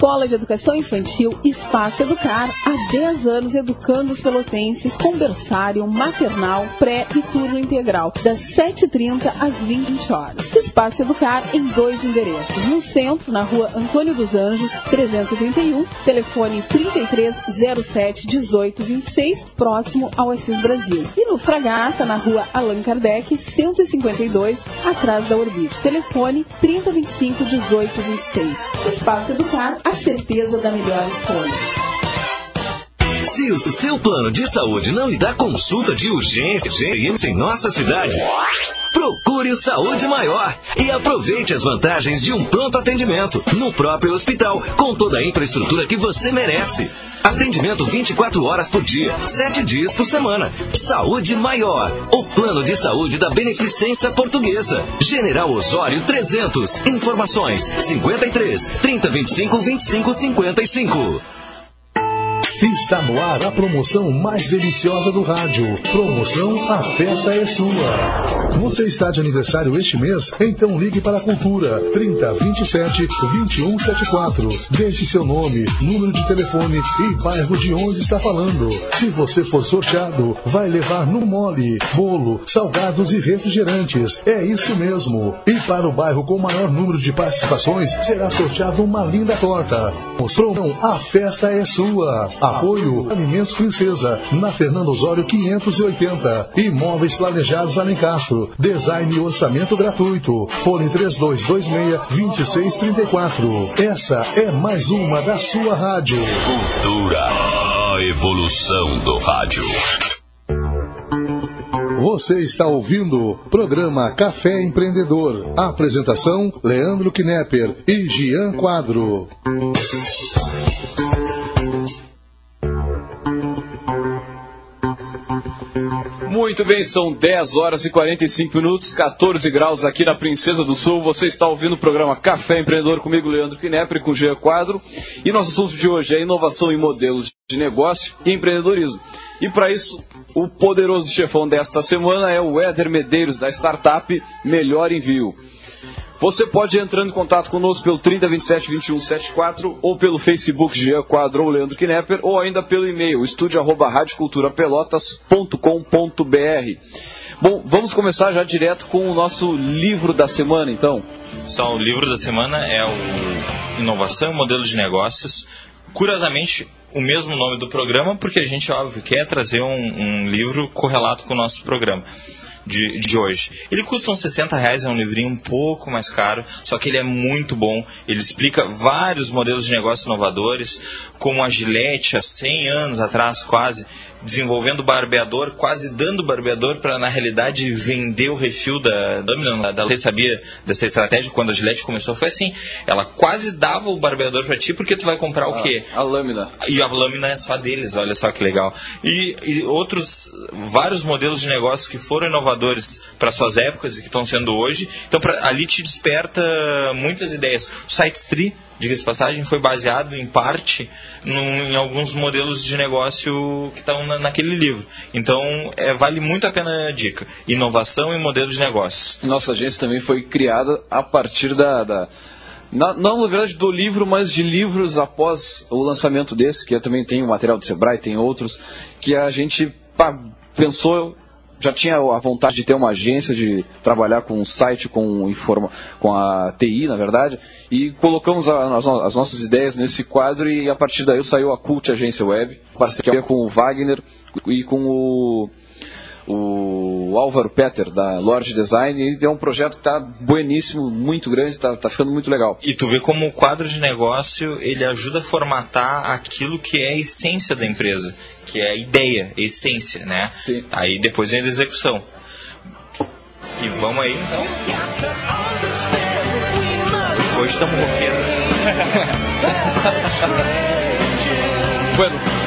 Escola de Educação Infantil Espaço Educar, há 10 anos educando os pelotenses com berçário, maternal, pré e turno integral, das 7h30 às 20 horas. Espaço Educar em dois endereços. No centro, na rua Antônio dos Anjos, 331, telefone 3307 1826, próximo ao Assis Brasil. E no Fragata, na rua Allan Kardec, 152, atrás da Orbit. Telefone 3025 1826. Espaço Educar a certeza da melhor escolha. Se o seu plano de saúde não lhe dá consulta de urgência em nossa cidade, procure o Saúde Maior e aproveite as vantagens de um pronto atendimento no próprio hospital, com toda a infraestrutura que você merece. Atendimento 24 horas por dia, 7 dias por semana. Saúde Maior, o plano de saúde da Beneficência Portuguesa. General Osório 300. Informações 53 3025 2555. Está no ar a promoção mais deliciosa do rádio. Promoção A Festa é Sua. Você está de aniversário este mês? Então ligue para a Cultura 30 27 21 74. Deixe seu nome, número de telefone e bairro de onde está falando. Se você for sorteado, vai levar no mole, bolo, salgados e refrigerantes. É isso mesmo. E para o bairro com maior número de participações, será sorteado uma linda torta. Promoção A Festa é Sua. Apoio Alimentos Princesa, na Fernando Osório 580. Imóveis planejados Alencastro. Design e orçamento gratuito. Fone 3226-2634. Essa é mais uma da sua rádio. Cultura, a evolução do rádio. Você está ouvindo programa Café Empreendedor. Apresentação: Leandro Knepper e Gian Quadro. Muito bem, são 10 horas e 45 minutos, 14 graus aqui na Princesa do Sul. Você está ouvindo o programa Café Empreendedor comigo, Leandro Knepper, com Gia Quadro. E nosso assunto de hoje é inovação em modelos de negócio e empreendedorismo. E para isso, o poderoso chefão desta semana é o Éder Medeiros, da startup Melhor Envio. Você pode ir entrando em contato conosco pelo 3027 2174 ou pelo Facebook Jean Quadro ou Leandro Knepper ou ainda pelo e-mail estúdio@radioculturapelotas.com.br. Bom, vamos começar já direto com o nosso livro da semana, então. Só o livro da semana é o Inovação e Modelo de Negócios. Curiosamente, o mesmo nome do programa, porque a gente, óbvio, quer trazer um, um livro correlato com o nosso programa de, de hoje. Ele custa uns 60 reais, é um livrinho um pouco mais caro, só que ele é muito bom. Ele explica vários modelos de negócios inovadores, como a Gillette, há 100 anos atrás quase, desenvolvendo barbeador, quase dando barbeador para, na realidade, vender o refil da Dominion. Você sabia dessa estratégia quando a Gillette começou? Foi assim, ela quase dava o barbeador para ti porque tu vai comprar o quê? A lâmina. E a lâmina é só deles, olha só que legal. E, e outros, vários modelos de negócio que foram inovadores para suas épocas e que estão sendo hoje. Então, pra, ali te desperta muitas ideias. O SiteStree diga-se passagem, foi baseado em parte num, em alguns modelos de negócio que estão na, naquele livro. Então, é, vale muito a pena a dica. Inovação em modelo de negócios. Nossa agência também foi criada a partir da, da na, não, na verdade, do livro, mas de livros após o lançamento desse, que eu também tenho material do Sebrae, tem outros, que a gente pá, pensou já tinha a vontade de ter uma agência, de trabalhar com um site, com, informa, com a TI, na verdade, e colocamos a, as, as, nossas ideias nesse quadro e a partir daí saiu a Cult Agência Web, parceria com o Wagner e com o, o Álvaro Peter, da Lorde Design, e é um projeto que está bueníssimo, muito grande, está tá ficando muito legal. E tu vê como o quadro de negócio, ele ajuda a formatar aquilo que é a essência da empresa, que é a ideia, a essência, né? Sim. Aí depois vem a execução. E vamos aí então. Hoje estamos roqueiros. bueno,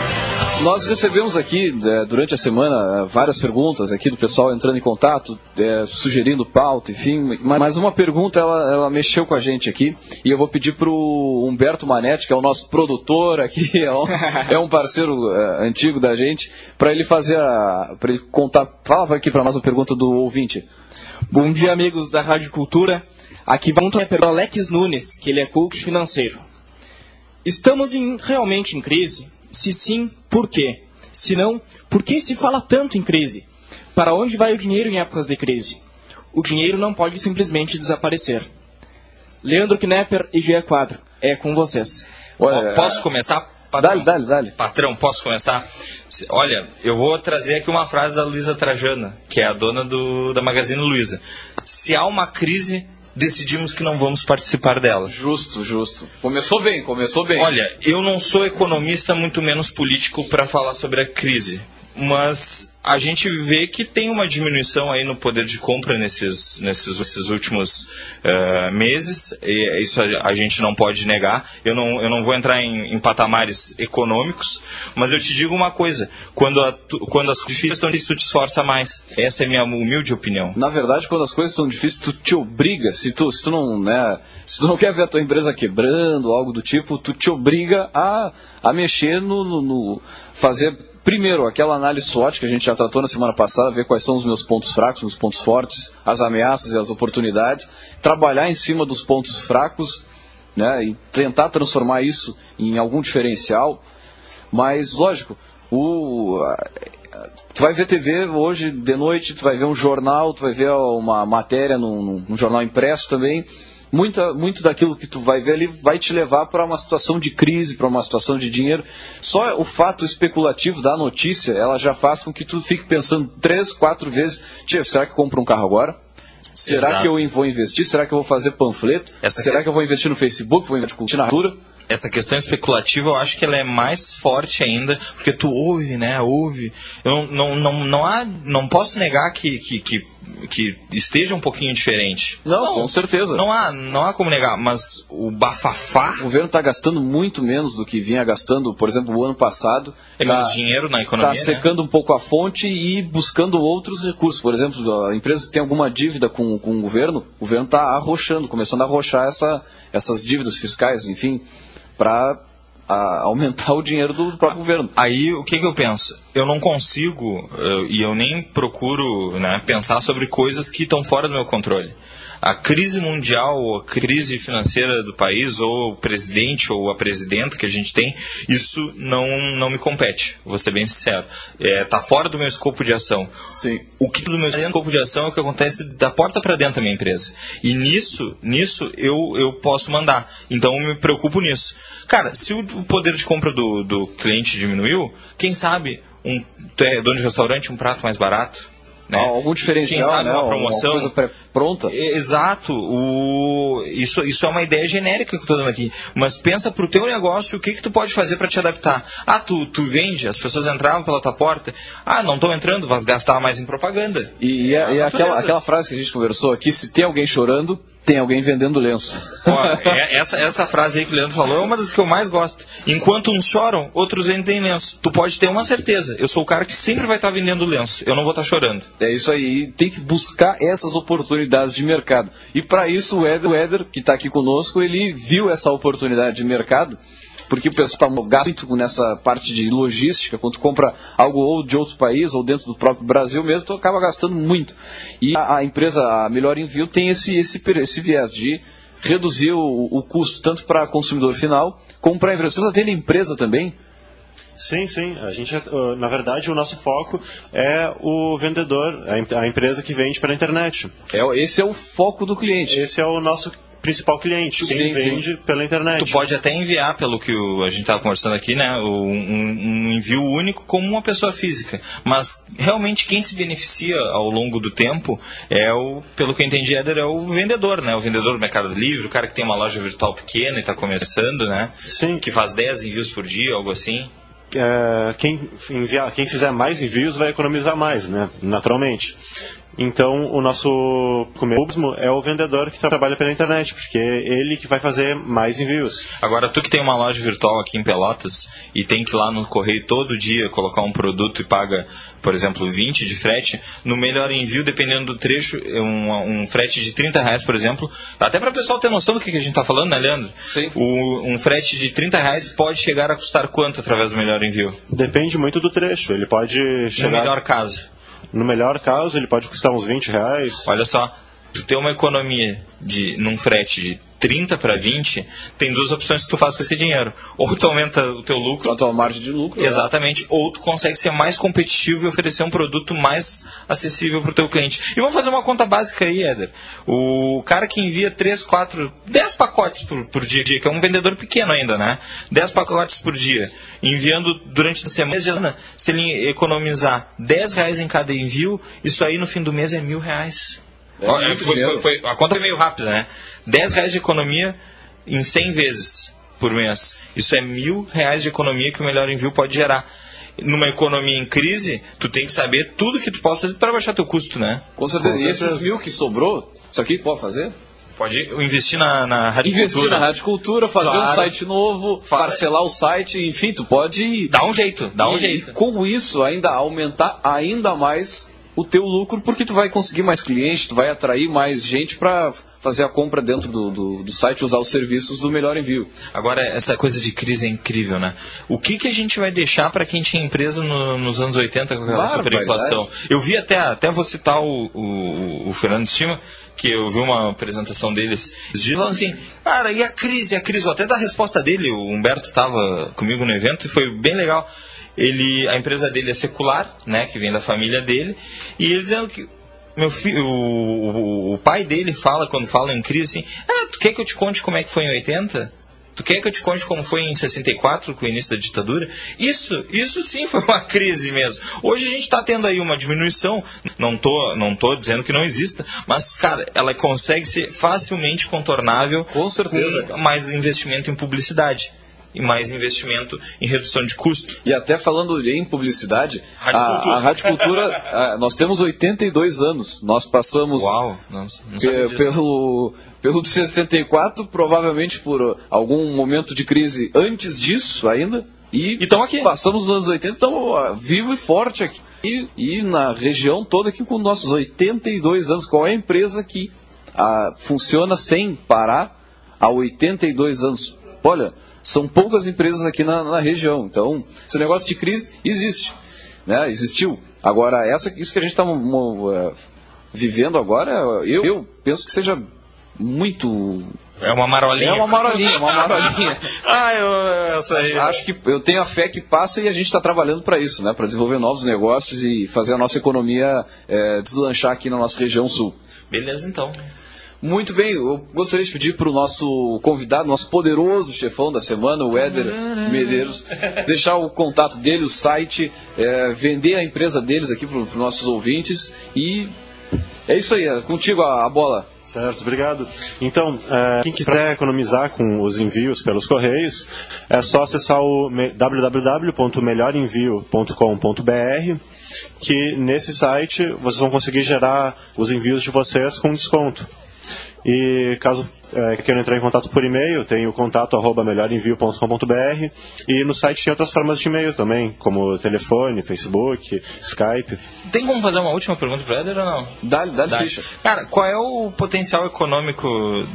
nós recebemos aqui, é, durante a semana, várias perguntas aqui do pessoal entrando em contato, é, sugerindo pauta, enfim. Mas uma pergunta, ela, ela, mexeu com a gente aqui. E eu vou pedir para o Humberto Manetti, que é o nosso produtor aqui, é um, é um parceiro antigo da gente, para ele fazer para ele contar. Fala aqui para nós a pergunta do ouvinte. Bom dia, amigos da Rádio Cultura. Aqui vamos para o Alex Nunes, que ele é coach financeiro. Estamos em, realmente em crise? Se sim, por quê? Se não, por que se fala tanto em crise? Para onde vai o dinheiro em épocas de crise? O dinheiro não pode simplesmente desaparecer. Leandro Knepper e Gia Quadro, é com vocês. Olha, posso começar? Patrão? Dale, dale, dale. Patrão, posso começar? Olha, eu vou trazer aqui uma frase da Luísa Trajana, que é a dona do, da Magazine Luiza. Se há uma crise, decidimos que não vamos participar dela. Justo, justo. Começou bem, começou bem. Olha, eu não sou economista, muito menos político, para falar sobre a crise mas a gente vê que tem uma diminuição aí no poder de compra nesses, nesses, nesses últimos uh, meses, e isso a, a, gente não pode negar. Eu não, eu não vou entrar em, em, patamares econômicos, mas eu te digo uma coisa: quando, a, quando as coisas estão difíceis, tu te esforça mais. Essa é a minha humilde opinião. Na verdade, quando as coisas são difíceis, tu te obriga, se tu, se tu, não, né, se tu não quer ver a tua empresa quebrando, algo do tipo, tu te obriga a, a mexer no, no, no fazer Primeiro, aquela análise SWOT que a gente já tratou na semana passada, ver quais são os meus pontos fracos, meus pontos fortes, as ameaças e as oportunidades, trabalhar em cima dos pontos fracos né, e tentar transformar isso em algum diferencial. Mas, lógico, o, tu vai ver TV hoje de noite, tu vai ver um jornal, tu vai ver uma matéria num, num jornal impresso também muita, muito daquilo que tu vai ver ali vai te levar para uma situação de crise, para uma situação de dinheiro. Só o fato especulativo da notícia, ela já faz com que tu fique pensando três, quatro vezes, Tia, será que compro um carro agora? Será Exato. que eu vou investir? Será que eu vou fazer panfleto? Essa Será que... que eu vou investir no Facebook? Vou investir na cultura? Essa questão especulativa eu acho que ela é mais forte ainda, porque tu ouve, né? Ouve. Eu não, não, não, há, não posso negar que, que, que, que esteja um pouquinho diferente. Não, não, com certeza. Não há, não há como negar, mas o bafafá. O governo está gastando muito menos do que vinha gastando, por exemplo, o ano passado. É tá, menos dinheiro na economia. Está secando né? um pouco a fonte e buscando outros recursos. Por exemplo, a empresa tem alguma dívida com, com o governo, o governo está arrochando, começando a arrochar essa, essas dívidas fiscais, enfim para aumentar o dinheiro do próprio governo. Aí o que, que eu penso? Eu não consigo eu, e eu nem procuro né, pensar sobre coisas que estão fora do meu controle a crise mundial, a crise financeira do país, ou o presidente ou a presidenta que a gente tem, isso não, não me compete, vou ser bem sincero. Está é, tá fora do meu escopo de ação. Sim. O que do meu escopo de ação é o que acontece da porta para dentro da minha empresa. E nisso, nisso eu, eu posso mandar. Então eu me preocupo nisso. Cara, se o poder de compra do, do cliente diminuiu, quem sabe um é dono de restaurante um prato mais barato, né? Algum diferencial, sabe, né? uma promoção. Uma coisa pronta. Exato. O... Isso, isso é uma ideia genérica que eu estou dando aqui. Mas pensa para o teu negócio o que, que tu pode fazer para te adaptar. Ah, tu, tu vende, as pessoas entravam pela tua porta. Ah, não estão entrando, vas gastar mais em propaganda. E, e, é, e aquela, aquela frase que a gente conversou aqui, se tem alguém chorando, tem alguém vendendo lenço. Ó, é, essa, essa frase aí que o Leandro falou é uma das que eu mais gosto. Enquanto uns choram, outros vendem lenço. Tu pode ter uma certeza. Eu sou o cara que sempre vai estar tá vendendo lenço. Eu não vou estar tá chorando. É isso aí. Tem que buscar essas oportunidades de mercado. E para isso o Éder, o Éder que está aqui conosco, ele viu essa oportunidade de mercado porque o pessoal está gasta muito nessa parte de logística, quando compra algo ou de outro país ou dentro do próprio Brasil mesmo, tu acaba gastando muito. E a, a empresa, a Melhor Envio, tem esse, esse, esse viés de reduzir o, o custo tanto para consumidor final como para a empresa. Vocês atendem empresa também? Sim, sim. A gente, na verdade, o nosso foco é o vendedor, a empresa que vende pela internet. É, esse é o foco do cliente. Esse é o nosso principal cliente, quem sim, vende sim. pela internet. Tu pode até enviar, pelo que a gente estava conversando aqui, né, um, um, envio único como uma pessoa física. Mas realmente quem se beneficia ao longo do tempo é o, pelo que eu entendi, Éder, é o vendedor, né? O vendedor do Mercado Livre, o cara que tem uma loja virtual pequena e está começando, né? Sim. Que faz 10 envios por dia, algo assim. É, quem, enviar, quem fizer mais envios vai economizar mais, né? Naturalmente. Então, o nosso mesmo é o vendedor que trabalha pela internet, porque é ele que vai fazer mais envios. Agora, tu que tem uma loja virtual aqui em Pelotas e tem que ir lá no correio todo dia colocar um produto e paga, por exemplo, 20 de frete, no melhor envio, dependendo do trecho, um, um frete de 30 reais, por exemplo, até para o pessoal ter noção do que, a gente está falando, né, Leandro? Sim. O, um frete de 30 reais pode chegar a custar quanto através do melhor envio? Depende muito do trecho. Ele pode chegar. No melhor caso No melhor caso, ele pode custar uns 20 reais. Olha só, tu tem uma economia de num frete de 30 para 20, tem duas opções que tu faz com esse dinheiro. Ou tu aumenta o teu lucro. A tua margem de lucro. né? Exatamente. Ou tu consegue ser mais competitivo e oferecer um produto mais acessível para o teu cliente. E vamos fazer uma conta básica aí, Éder. O cara que envia 3, 4, 10 pacotes por, por dia, que é um vendedor pequeno ainda, né? 10 pacotes por dia, enviando durante a semana, se ele economizar 10 reais em cada envio, isso aí no fim do mês é mil reais. É foi- foi- a conta é meio rápida, né? 10 reais de economia em 100 vezes por mês. Isso é mil reais de economia que o melhor envio pode gerar. Numa economia em crise, tu tem que saber tudo que tu possa fazer para baixar teu custo, né? Com certeza. Com E esses mil que sobrou, isso aqui pode fazer? Pode investir na, na rádio Investir na Rádio Cultura, fazer um Claro. site novo, Fala. parcelar o site, enfim, tu pode. Dá um jeito, dá um e, jeito. E com isso ainda aumentar ainda mais o teu lucro, porque tu vai conseguir mais clientes, tu vai atrair mais gente para fazer a compra dentro do, do, do site, usar os serviços do melhor envio. Agora, essa coisa de crise é incrível, né? O que, que a gente vai deixar para quem tinha empresa no- nos anos 80 com aquela superinflação? Eu vi até, até vou citar o, o, o Fernando Estima, que eu vi uma apresentação deles, falando assim, cara, e a crise, a crise? Vou até dar a resposta dele, o Humberto estava comigo no evento e foi bem legal. Ele, a empresa dele é secular, né, que vem da família dele, e ele dizendo que meu filho, o, o- pai dele fala, quando fala em crise, assim, ah, tu quer que eu te conte como é que foi em 80? Tu quer que eu te conte como foi em 64, com o início da ditadura? Isso, isso sim foi uma crise mesmo. Hoje a gente está tendo aí uma diminuição, não tô, não tô dizendo que não exista, mas, cara, ela consegue ser facilmente contornável Com certeza. com mais investimento em publicidade e mais investimento em redução de custo. E até falando em publicidade, a, a Rádio Cultura, a- nós temos 82 anos. Nós passamos Uau, não, não pe- pelo, pelo de 64, provavelmente por algum momento de crise antes disso ainda. E E tamo aqui. passamos os anos 80, estamos vivo e forte aqui. E, e na região toda aqui com nossos 82 anos. Qual é a empresa que ah, funciona sem parar há 82 anos? Olha, são poucas empresas aqui na, na região. Então, esse negócio de crise existe. Né? Existiu. Agora, essa, isso que a gente está vivendo agora, eu, eu penso que seja muito. É uma marolinha. É uma marolinha, uma marolinha. ah, eu. Acho que eu tenho a fé que passa e a gente está trabalhando para isso, né? Para desenvolver novos negócios e fazer a nossa economia é, deslanchar aqui na nossa região sul. Beleza, então. Muito bem, eu gostaria de pedir para o nosso convidado, nosso poderoso chefão da semana, o Éder Medeiros, deixar o contato dele, o site, é, vender a empresa deles aqui para os nossos ouvintes e é isso aí, é contigo a, a bola. Certo, obrigado. Então, é, quem quiser economizar com os envios pelos correios, é só acessar o me- www.melhorenvio.com.br que nesse site vocês vão conseguir gerar os envios de vocês com desconto. E caso é, queiram entrar em contato por e-mail, tem o contato arroba melhorenvio.com.br e no site tem outras formas de e-mail também, como telefone, Facebook, Skype. Tem como fazer uma última pergunta para Éder ou não? Dá-lhe dá Dá. ficha. Cara, qual é o potencial econômico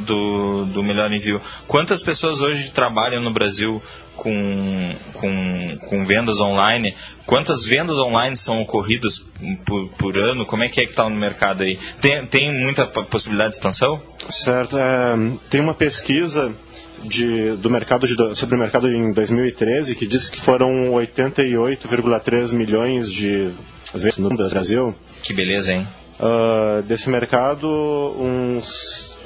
do, do Melhor Envio? Quantas pessoas hoje trabalham no Brasil com, com, com vendas online? Quantas vendas online são ocorridas por, por ano? Como é que é que está no mercado aí? Tem, tem muita possibilidade de expansão? Certo. é, tem uma pesquisa de- do mercado de sobre o mercado em 2013 que diz que foram 88,3 milhões de vendas no Brasil. Que beleza, hein? Ah, desse mercado, uns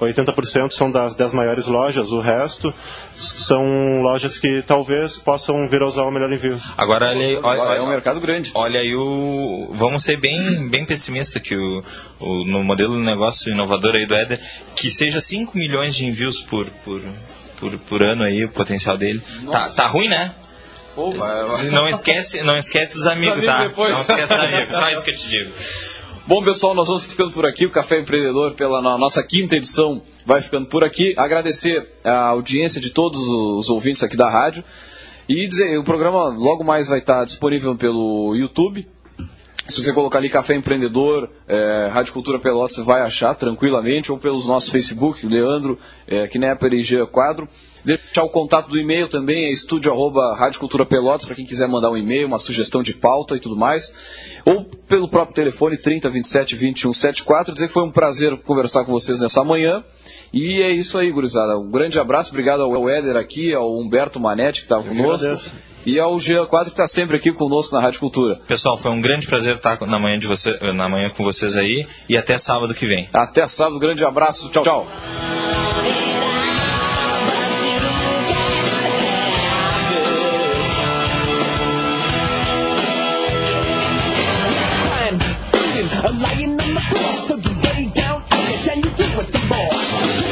80% são das 10 maiores lojas, o resto são lojas que talvez possam vir a usar o melhor envio. Agora, olha, aí- olha, Agora, é um olha, mercado grande. olha aí o. Vamos ser bem, bem pessimista que o, o- no modelo de negócio inovador aí do Éder, que seja 5 milhões de envios por, por, por, por ano aí, o potencial dele. Tá, tá ruim, né? Pô, vai- vai- Não esquece, não esquece dos amigos, amigos tá? depois. Não esquece dos amigos, só isso que eu te digo. Bom, pessoal, nós vamos ficando por aqui. O Café Empreendedor, pela no- nossa quinta edição, vai ficando por aqui. Agradecer a audiência de todos os ouvintes aqui da rádio. E dizer, o programa logo mais vai estar disponível pelo YouTube. Se você colocar ali Café Empreendedor, é, Rádio Cultura Pelotas, você vai achar tranquilamente, ou pelos nossos Facebook, Leandro, é, Knepper e Jean Quadro. Deixar o contato do e-mail também, é estúdio arroba Rádio Cultura Pelotas, para quem quiser mandar um e-mail, uma sugestão de pauta e tudo mais. Ou pelo próprio telefone 30 27 21 74. Dizer que foi um prazer conversar com vocês nessa manhã. E é isso aí, gurizada. Um grande abraço, obrigado ao Éder aqui, ao Humberto Manetti que estava conosco. E ao Jean Quadro que está sempre aqui conosco na Rádio Cultura. Pessoal, foi um grande prazer estar na manhã, de você, na manhã com vocês aí e até sábado que vem. Até sábado, grande abraço, tchau, tchau. some more.